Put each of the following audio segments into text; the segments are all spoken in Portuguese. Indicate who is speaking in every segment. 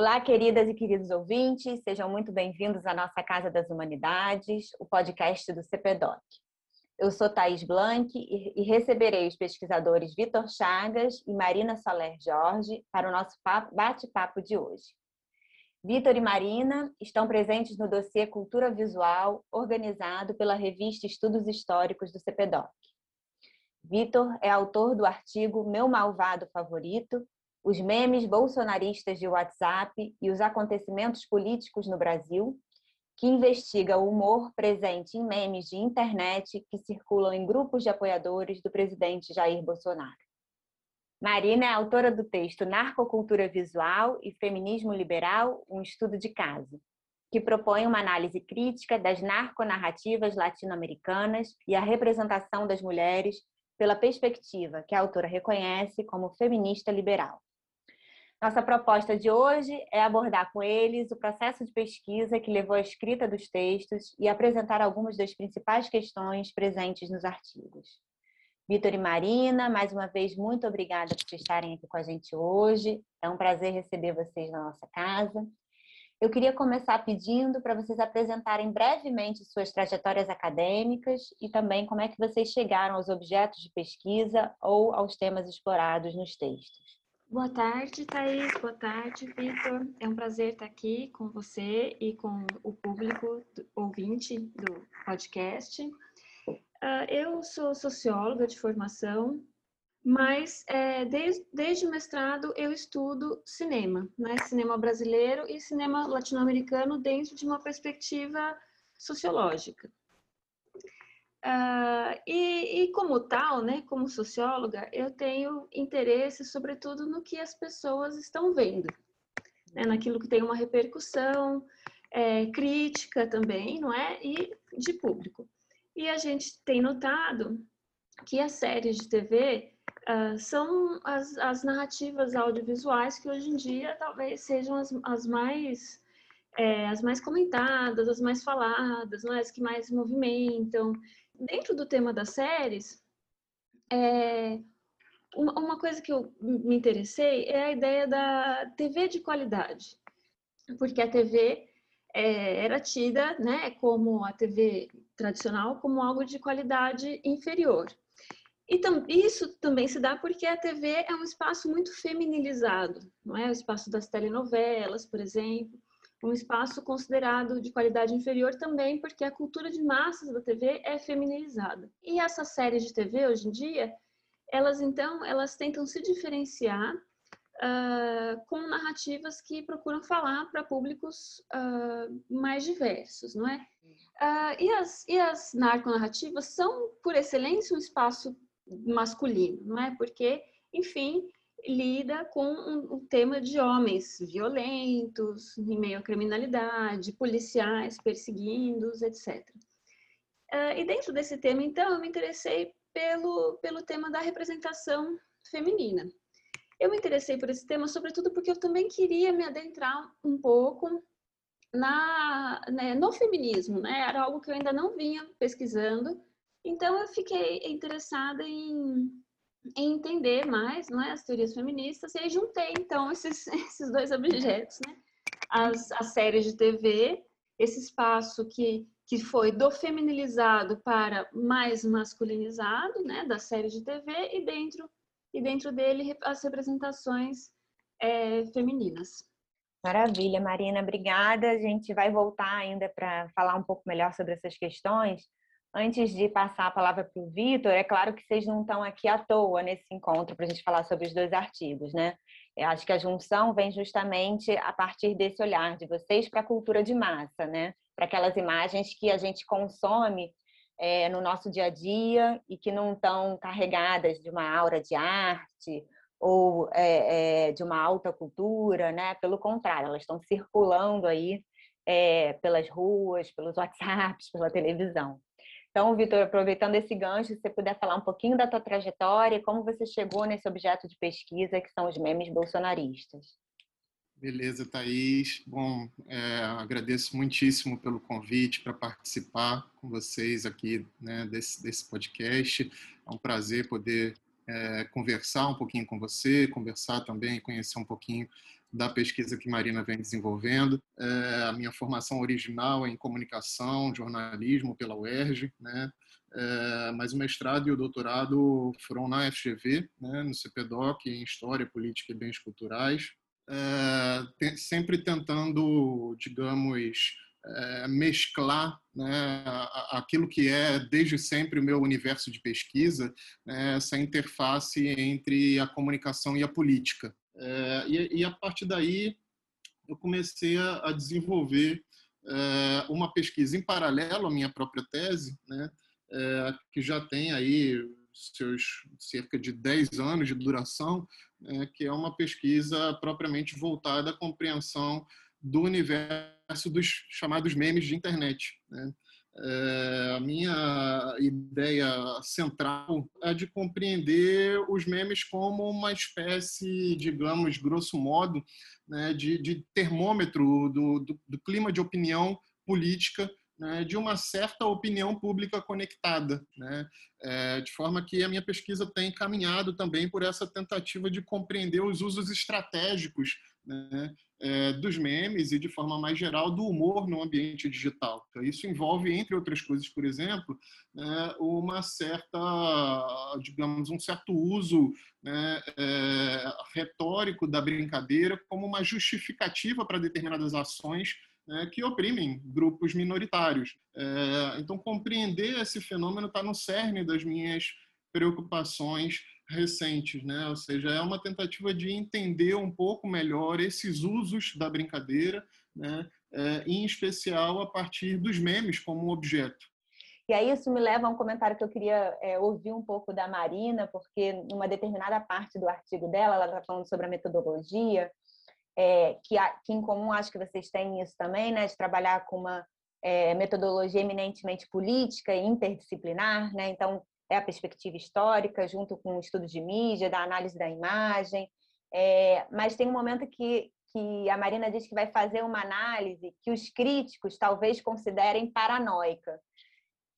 Speaker 1: Olá, queridas e queridos ouvintes, sejam muito bem-vindos à nossa Casa das Humanidades, o podcast do CPDOC. Eu sou Thaís Blanc e receberei os pesquisadores Vitor Chagas e Marina Soler Jorge para o nosso bate-papo de hoje. Vitor e Marina estão presentes no dossiê Cultura Visual, organizado pela revista Estudos Históricos do CPDOC. Vitor é autor do artigo Meu Malvado Favorito, os memes bolsonaristas de WhatsApp e os acontecimentos políticos no Brasil, que investiga o humor presente em memes de internet que circulam em grupos de apoiadores do presidente Jair Bolsonaro. Marina é autora do texto Narcocultura Visual e Feminismo Liberal, um estudo de caso, que propõe uma análise crítica das narconarrativas latino-americanas e a representação das mulheres pela perspectiva que a autora reconhece como feminista liberal. Nossa proposta de hoje é abordar com eles o processo de pesquisa que levou à escrita dos textos e apresentar algumas das principais questões presentes nos artigos. Vitor e Marina, mais uma vez, muito obrigada por estarem aqui com a gente hoje. É um prazer receber vocês na nossa casa. Eu queria começar pedindo para vocês apresentarem brevemente suas trajetórias acadêmicas e também como é que vocês chegaram aos objetos de pesquisa ou aos temas explorados nos textos.
Speaker 2: Boa tarde, Thaís. Boa tarde, Vitor. É um prazer estar aqui com você e com o público ouvinte do podcast. Uh, eu sou socióloga de formação, mas é, desde, desde o mestrado eu estudo cinema, né? cinema brasileiro e cinema latino-americano dentro de uma perspectiva sociológica. Uh, e, e, como tal, né, como socióloga, eu tenho interesse, sobretudo, no que as pessoas estão vendo, né, naquilo que tem uma repercussão é, crítica também, não é? E de público. E a gente tem notado que as séries de TV uh, ah, são as, as, narrativas audiovisuais que hoje em dia talvez sejam as, as mais é, as mais comentadas, as mais faladas, não é? as que mais movimentam dentro do tema das séries, é, uma, uma coisa que eu me interessei é a ideia da TV de qualidade, porque a TV é, era tida, né, como a TV tradicional, como algo de qualidade inferior. E tam, isso também se dá porque a TV é um espaço muito feminilizado, não é? O espaço das telenovelas, por exemplo um espaço considerado de qualidade inferior também, porque a cultura de massas da TV é feminilizada. E essas séries de TV hoje em dia, elas então, elas tentam se diferenciar uh, com narrativas que procuram falar para públicos uh, mais diversos, não é? Uh, e, as, e as narconarrativas são, por excelência, um espaço masculino, não é? Porque, enfim, lida com o um, tema de homens violentos, em meio à criminalidade, policiais perseguindo-os, etc. Uh, e dentro desse tema, então, eu me interessei pelo, pelo tema da representação feminina. Eu me interessei por esse tema, sobretudo porque eu também queria me adentrar um pouco na, né, no feminismo, né? Era algo que eu ainda não vinha pesquisando, então eu fiquei interessada em em entender mais não é, as teorias feministas, e aí juntei, então, esses, esses dois objetos, né? As, as séries de TV, esse espaço que, que foi do feminilizado para mais masculinizado, né, da série de TV, e dentro, e dentro dele as representações é, femininas.
Speaker 1: Maravilha, Marina, obrigada. A gente vai voltar ainda para falar um pouco melhor sobre essas questões, Antes de passar a palavra para o Vitor, é claro que vocês não estão aqui à toa nesse encontro para a gente falar sobre os dois artigos, né? Eu acho que a junção vem justamente a partir desse olhar de vocês para a cultura de massa, né? Para aquelas imagens que a gente consome é, no nosso dia a dia e que não estão carregadas de uma aura de arte ou é, é, de uma alta cultura, né? Pelo contrário, elas estão circulando aí é, pelas ruas, pelos WhatsApps, pela televisão. Então, Vitor, aproveitando esse gancho, se você puder falar um pouquinho da tua trajetória e como você chegou nesse objeto de pesquisa que são os memes bolsonaristas.
Speaker 3: Beleza, Thaís. Bom, é, agradeço muitíssimo pelo convite para participar com vocês aqui né, desse, desse podcast. É um prazer poder é, conversar um pouquinho com você, conversar também, conhecer um pouquinho da pesquisa que Marina vem desenvolvendo. É, a minha formação original é em comunicação, jornalismo pela UERJ, né? É, mas o mestrado e o doutorado foram na FGV, né, no CPDOC, em História, Política e Bens Culturais, é, te, sempre tentando, digamos, é, mesclar né, aquilo que é desde sempre o meu universo de pesquisa, né, essa interface entre a comunicação e a política. É, e, e, a partir daí eu comecei a, a desenvolver é, uma pesquisa em paralelo à minha própria tese, né, é, que já tem aí seus cerca de 10 anos de duração, né, que é uma pesquisa propriamente voltada à compreensão do universo dos chamados memes de internet. Né? É, a minha ideia central é de compreender os memes como uma espécie, digamos, grosso modo, né, de, de, termômetro do, do, do, clima de opinião política né, de uma certa opinião pública conectada, né, é, de forma que a minha pesquisa tem caminhado também por essa tentativa de compreender os usos estratégicos né, é, dos memes e, de forma mais geral, do humor no ambiente digital. Então, isso envolve, entre outras coisas, por exemplo, né, uma certa, digamos, um certo uso né, é, retórico da brincadeira como uma justificativa para determinadas ações né, que oprimem grupos minoritários. É, então, compreender esse fenômeno está no cerne das minhas preocupações recentes, né? Ou seja, é uma tentativa de entender um pouco melhor esses usos da brincadeira, né? É, em especial a partir dos memes como objeto.
Speaker 1: E aí isso me leva a um comentário que eu queria é, ouvir um pouco da Marina, porque numa determinada parte do artigo dela, ela está falando sobre a metodologia, é, que, que, em comum acho que vocês têm isso também, né, de trabalhar com uma é, metodologia eminentemente política e interdisciplinar, né? Então, é a perspectiva histórica, junto com o estudo de mídia, da análise da imagem. É, mas tem um momento que, que a Marina diz que vai fazer uma análise que os críticos talvez considerem paranoica.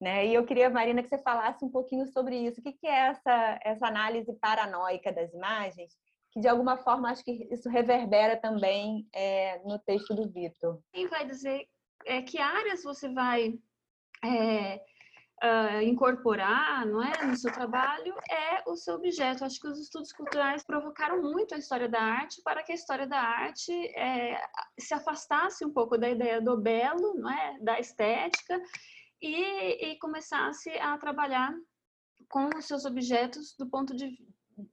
Speaker 1: Né? E eu queria, Marina, que você falasse um pouquinho sobre isso. O que, que é essa, essa análise paranoica das imagens? Que, de alguma forma, acho que isso reverbera também é, no texto do Vitor.
Speaker 2: Quem vai dizer é, que áreas você vai é, uh, incorporar não é, no seu trabalho é o seu objeto. Acho que os estudos culturais provocaram muito a história da arte para que a história da arte é, se afastasse um pouco da ideia do belo, não é, da estética, e, e começasse a trabalhar com os seus objetos do ponto de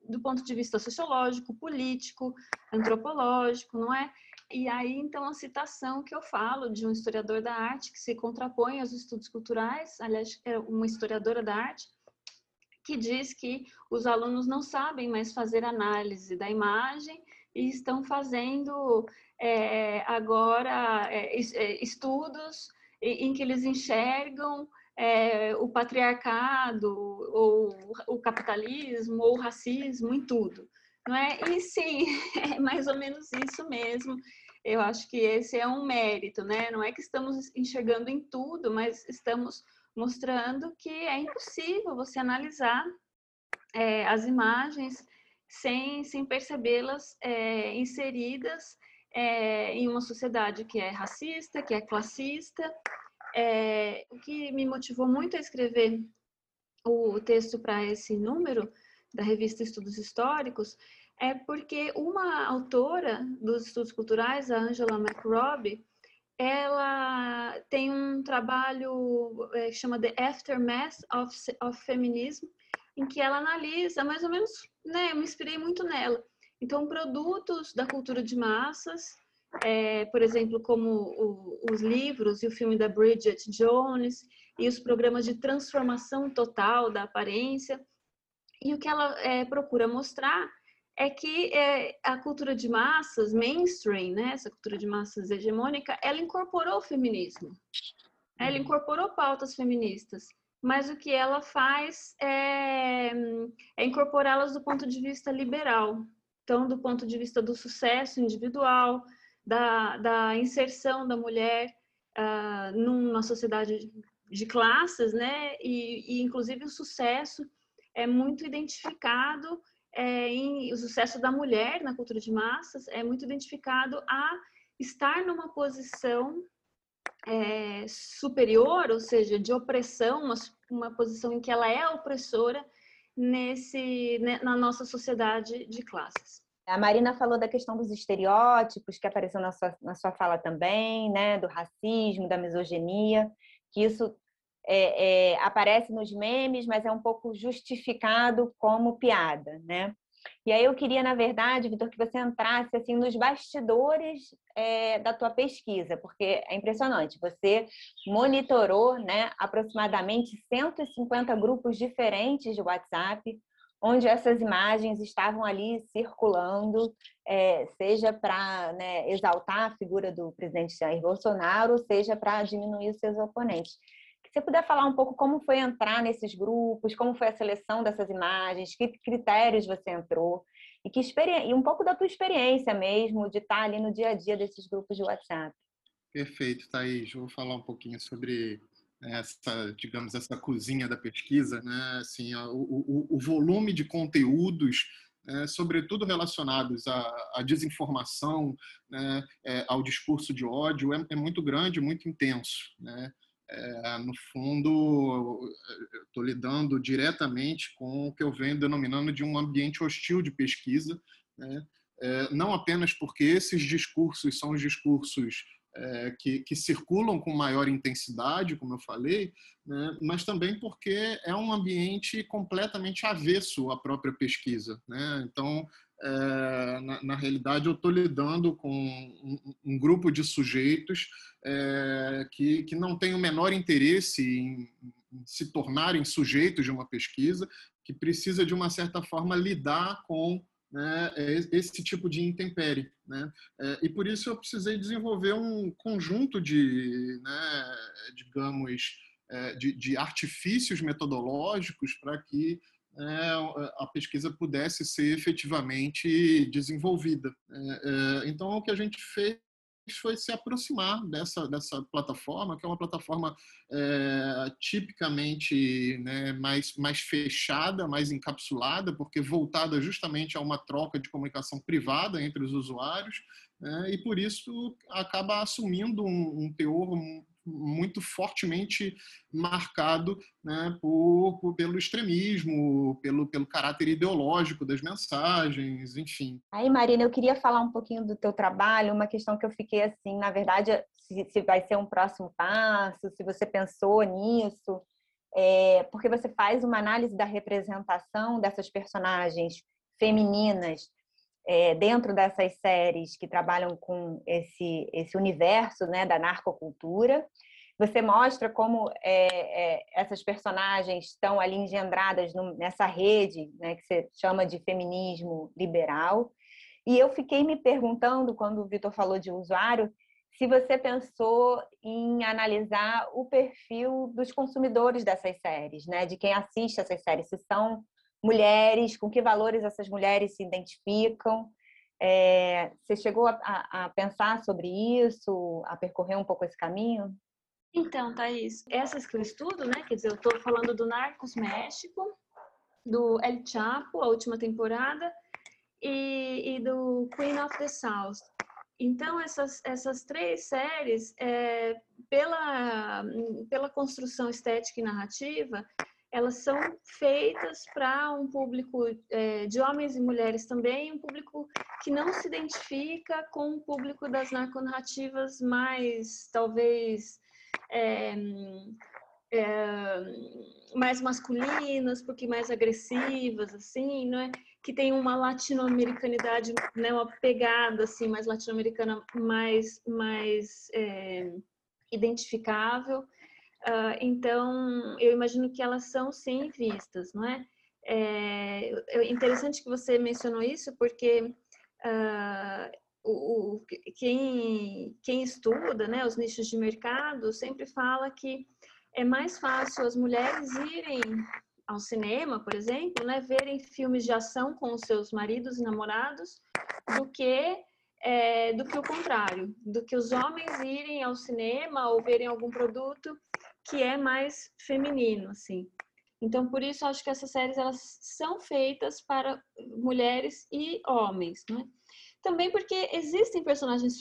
Speaker 2: do ponto de vista sociológico, político, antropológico, não é? E aí, então, a citação que eu falo de um historiador da arte que se contrapõe aos estudos culturais, aliás, é uma historiadora da arte, que diz que os alunos não sabem mais fazer análise da imagem e estão fazendo é, agora é, é estudos em que eles enxergam é, o patriarcado, ou o capitalismo, ou o racismo em tudo. Não é? E sim, é mais ou menos isso mesmo. Eu acho que esse é um mérito, né? Não é que estamos enxergando em tudo, mas estamos mostrando que é impossível você analisar é, as imagens sem, sem percebê-las é, inseridas é, em uma sociedade que é racista, que é classista. É, o que me motivou muito a escrever o texto para esse número da revista Estudos Históricos é porque uma autora dos estudos culturais, a Angela McRobbie, ela tem um trabalho é, que chama The Aftermath of, of Feminism, em que ela analisa mais ou menos, né, eu me inspirei muito nela. Então, produtos da cultura de massas, é, por exemplo, como o, os livros e o filme da Bridget Jones, e os programas de transformação total da aparência. E o que ela é, procura mostrar é que é, a cultura de massas, mainstream, né, essa cultura de massas hegemônica, ela incorporou o feminismo. Ela uhum. incorporou pautas feministas, mas o que ela faz é, é incorporá-las do ponto de vista liberal. Então, do ponto de vista do sucesso individual, da, da inserção da mulher uh, numa sociedade de classes, né? E, e, inclusive o sucesso é muito identificado é, em, o sucesso da mulher na cultura de massas é muito identificado a estar numa posição é, superior, ou seja, de opressão, uma, uma posição em que ela é opressora nesse, né, na nossa sociedade de classes.
Speaker 1: A Marina falou da questão dos estereótipos, que apareceu na sua, na sua fala também, né? do racismo, da misoginia, que isso é, é, aparece nos memes, mas é um pouco justificado como piada. Né? E aí eu queria, na verdade, Vitor, que você entrasse assim nos bastidores é, da tua pesquisa, porque é impressionante. Você monitorou né, aproximadamente 150 grupos diferentes de WhatsApp, onde essas imagens estavam ali circulando, é, seja para né, exaltar a figura do presidente Jair Bolsonaro, seja para diminuir os seus oponentes. Você puder falar um pouco como foi entrar nesses grupos, como foi a seleção dessas imagens, que critérios você entrou e que e um pouco da tua experiência mesmo de estar ali no dia a dia desses grupos de WhatsApp.
Speaker 3: Perfeito, Thaís. Vou falar um pouquinho sobre essa, digamos, essa cozinha da pesquisa, né? Assim, o, o, o volume de conteúdos, é, sobretudo relacionados à, à desinformação, né? é, ao discurso de ódio, é, é, muito grande, muito intenso, né? É, no fundo, estou lidando diretamente com o que eu venho denominando de um ambiente hostil de pesquisa, né? É, não apenas porque esses discursos são os discursos é, que, que, circulam com maior intensidade, como eu falei, né, mas também porque é um ambiente completamente avesso à própria pesquisa. Né? Então, é, na, na, realidade, eu estou lidando com um, um, grupo de sujeitos é, que, que não tem o menor interesse em, em se tornarem sujeitos de uma pesquisa, que precisa, de uma certa forma, lidar com né, é esse tipo de intempérie. Né? É, e por isso eu precisei desenvolver um conjunto de, né, digamos, é, de, de, artifícios metodológicos para que a pesquisa pudesse ser efetivamente desenvolvida. Então, o que a gente fez foi se aproximar dessa, dessa plataforma, que é uma plataforma é, tipicamente né, mais, mais fechada, mais encapsulada, porque voltada justamente a uma troca de comunicação privada entre os usuários, né, e por isso acaba assumindo um, um teor muito fortemente marcado né, por, por, pelo extremismo, pelo, pelo caráter ideológico das mensagens, enfim.
Speaker 1: Aí, Marina, eu queria falar um pouquinho do teu trabalho, uma questão que eu fiquei assim, na verdade, se, se vai ser um próximo passo, se você pensou nisso, é, porque você faz uma análise da representação dessas personagens femininas é, dentro dessas séries que trabalham com esse, esse universo né, da narcocultura. Você mostra como é, é, essas personagens estão ali engendradas no, nessa rede né, que você chama de feminismo liberal. E eu fiquei me perguntando, quando o Vitor falou de usuário, se você pensou em analisar o perfil dos consumidores dessas séries, né? de quem assiste essas séries, se são mulheres, com que valores essas mulheres se identificam. É, você chegou a, a, pensar sobre isso, a percorrer um pouco esse caminho?
Speaker 2: Então, Thaís, essas que eu estudo, né? Quer dizer, eu estou falando do Narcos México, do El Chapo, a última temporada, e, e do Queen of the South. Então, essas, essas três séries, é, pela, pela construção estética e narrativa, elas são feitas para um público é, de homens e mulheres também, um público que não se identifica com o público das narconarrativas mais, talvez, é, é, mais masculinas, porque mais agressivas, assim, não é? Que tem uma latino-americanidade, né, uma pegada assim mais latino-americana, mais mais é, identificável. Uh, então, eu imagino que elas são sim vistas, não é? É, é interessante que você mencionou isso, porque uh, o, o, quem, quem estuda né, os nichos de mercado sempre fala que é mais fácil as mulheres irem ao cinema, por exemplo, né, verem filmes de ação com os seus maridos e namorados, do que é, do que o contrário, do que os homens irem ao cinema ou verem algum produto que é mais feminino, assim. Então, por isso, acho que essas séries elas são feitas para mulheres e homens, né? Também porque existem personagens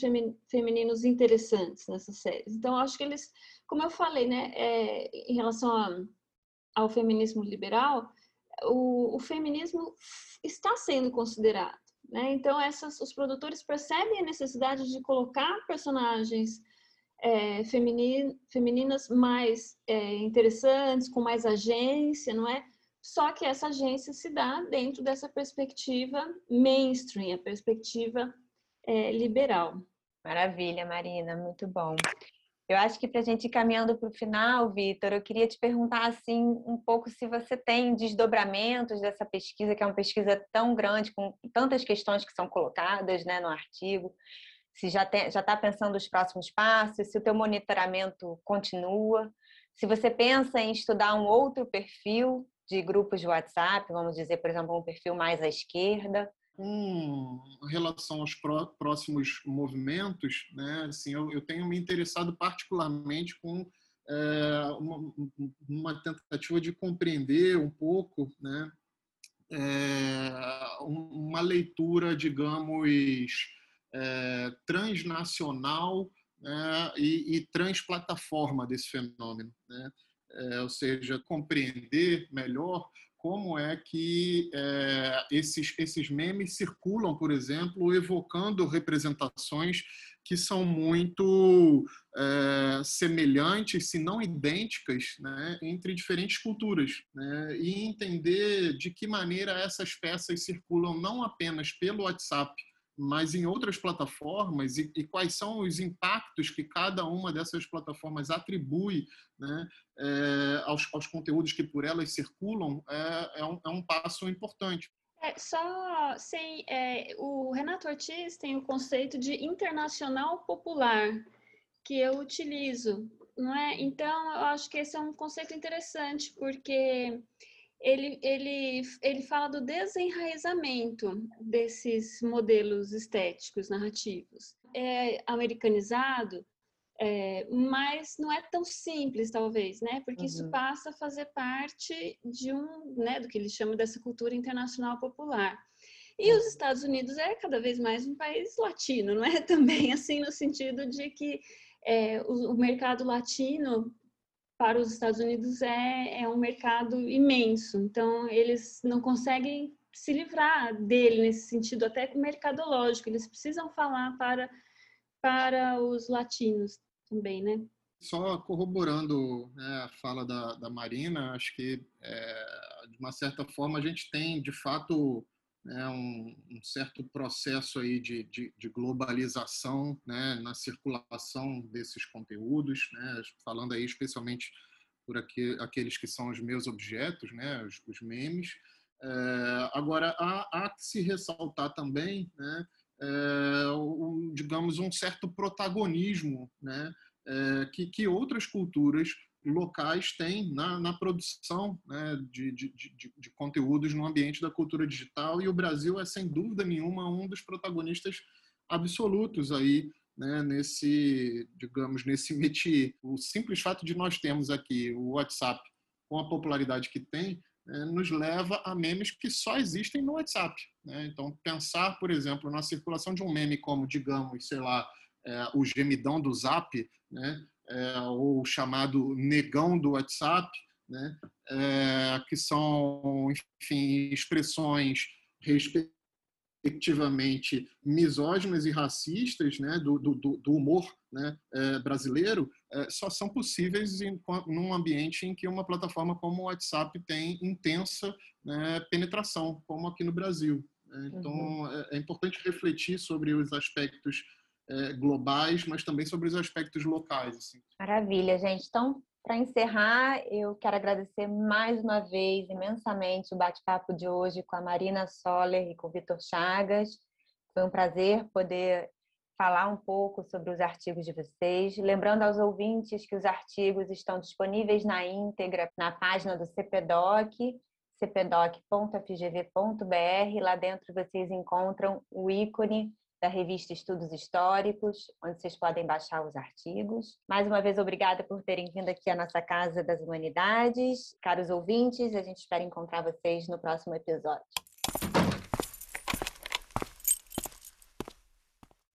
Speaker 2: femininos interessantes nessas séries. Então, acho que eles, como eu falei, né, é, em relação a, ao feminismo liberal, o, o, feminismo está sendo considerado. Né? Então, essas, os produtores percebem a necessidade de colocar personagens é, feminin, femininas mais é, interessantes, com mais agência, não é? Só que essa agência se dá dentro dessa perspectiva mainstream, a perspectiva é, liberal.
Speaker 1: Maravilha, Marina, muito bom. Eu acho que para a gente ir caminhando para o final, Vitor, eu queria te perguntar assim um pouco se você tem desdobramentos dessa pesquisa, que é uma pesquisa tão grande, com tantas questões que são colocadas né, no artigo, se já está pensando os próximos passos, se o teu monitoramento continua, se você pensa em estudar um outro perfil de grupos de WhatsApp, vamos dizer, por exemplo, um perfil mais à esquerda?
Speaker 3: Com relação aos próximos movimentos, né, assim, eu, eu tenho me interessado particularmente com é, uma, uma, tentativa de compreender um pouco, né, é, uma leitura, digamos, é, transnacional né, e, e transplataforma desse fenômeno. Né? é, ou seja, compreender melhor como é que é, esses, esses memes circulam, por exemplo, evocando representações que são muito é, semelhantes, se não idênticas, né, entre diferentes culturas. Né, e entender de que maneira essas peças circulam não apenas pelo WhatsApp, mas em outras plataformas e, e, quais são os impactos que cada uma dessas plataformas atribui né, é, aos, aos, conteúdos que por elas circulam é, é, um, é um, passo importante.
Speaker 2: É, só sem é, o Renato Ortiz tem o conceito de internacional popular que eu utilizo, não é? Então eu acho que esse é um conceito interessante porque ele, ele, ele fala do desenraizamento desses modelos estéticos narrativos. É americanizado, é, mas não é tão simples, talvez, né? Porque uhum. isso passa a fazer parte de um, né, do que eles chamam dessa cultura internacional popular. E os Estados Unidos é cada vez mais um país latino, não é? Também assim no sentido de que é, o, o mercado latino para os Estados Unidos é, é um mercado imenso, então eles não conseguem se livrar dele nesse sentido, até mercadológico, eles precisam falar para, para os latinos também, né?
Speaker 3: Só corroborando né, a fala da, da Marina, acho que é, de uma certa forma a gente tem de fato né, um, um, certo processo aí de, de, de globalização né, na circulação desses conteúdos, né, falando aí especialmente por aqui, aqueles que são os meus objetos, né, os, os memes. É, agora, há, há, que se ressaltar também, né, é, um, digamos, um certo protagonismo né, é, que, que outras culturas locais têm na, na produção né, de, de, de, de, conteúdos no ambiente da cultura digital e o Brasil é sem dúvida nenhuma um dos protagonistas absolutos aí né, nesse digamos nesse métier o simples fato de nós termos aqui o WhatsApp com a popularidade que tem né, nos leva a memes que só existem no WhatsApp né? então pensar por exemplo na circulação de um meme como digamos sei lá é, o gemidão do Zap né é, ou chamado negão do WhatsApp, né, é, que são, enfim, expressões respectivamente misóginas e racistas né, do, do, do humor né, é, brasileiro, é, só são possíveis em num ambiente em que uma plataforma como o WhatsApp tem intensa né, penetração, como aqui no Brasil. Né. Então, uhum. É, é importante refletir sobre os aspectos é, globais, mas também sobre os aspectos locais. Assim.
Speaker 1: Maravilha, gente. Então, para encerrar, eu quero agradecer mais uma vez imensamente o bate-papo de hoje com a Marina Soller e com o Vitor Chagas. Foi um prazer poder falar um pouco sobre os artigos de vocês. Lembrando aos ouvintes que os artigos estão disponíveis na íntegra na página do CPDOC, cpdoc.fgv.br. Lá dentro vocês encontram o ícone da revista Estudos Históricos, onde vocês podem baixar os artigos. Mais uma vez, obrigada por terem vindo aqui à nossa Casa das Humanidades. Caros ouvintes, a gente espera encontrar vocês no próximo episódio.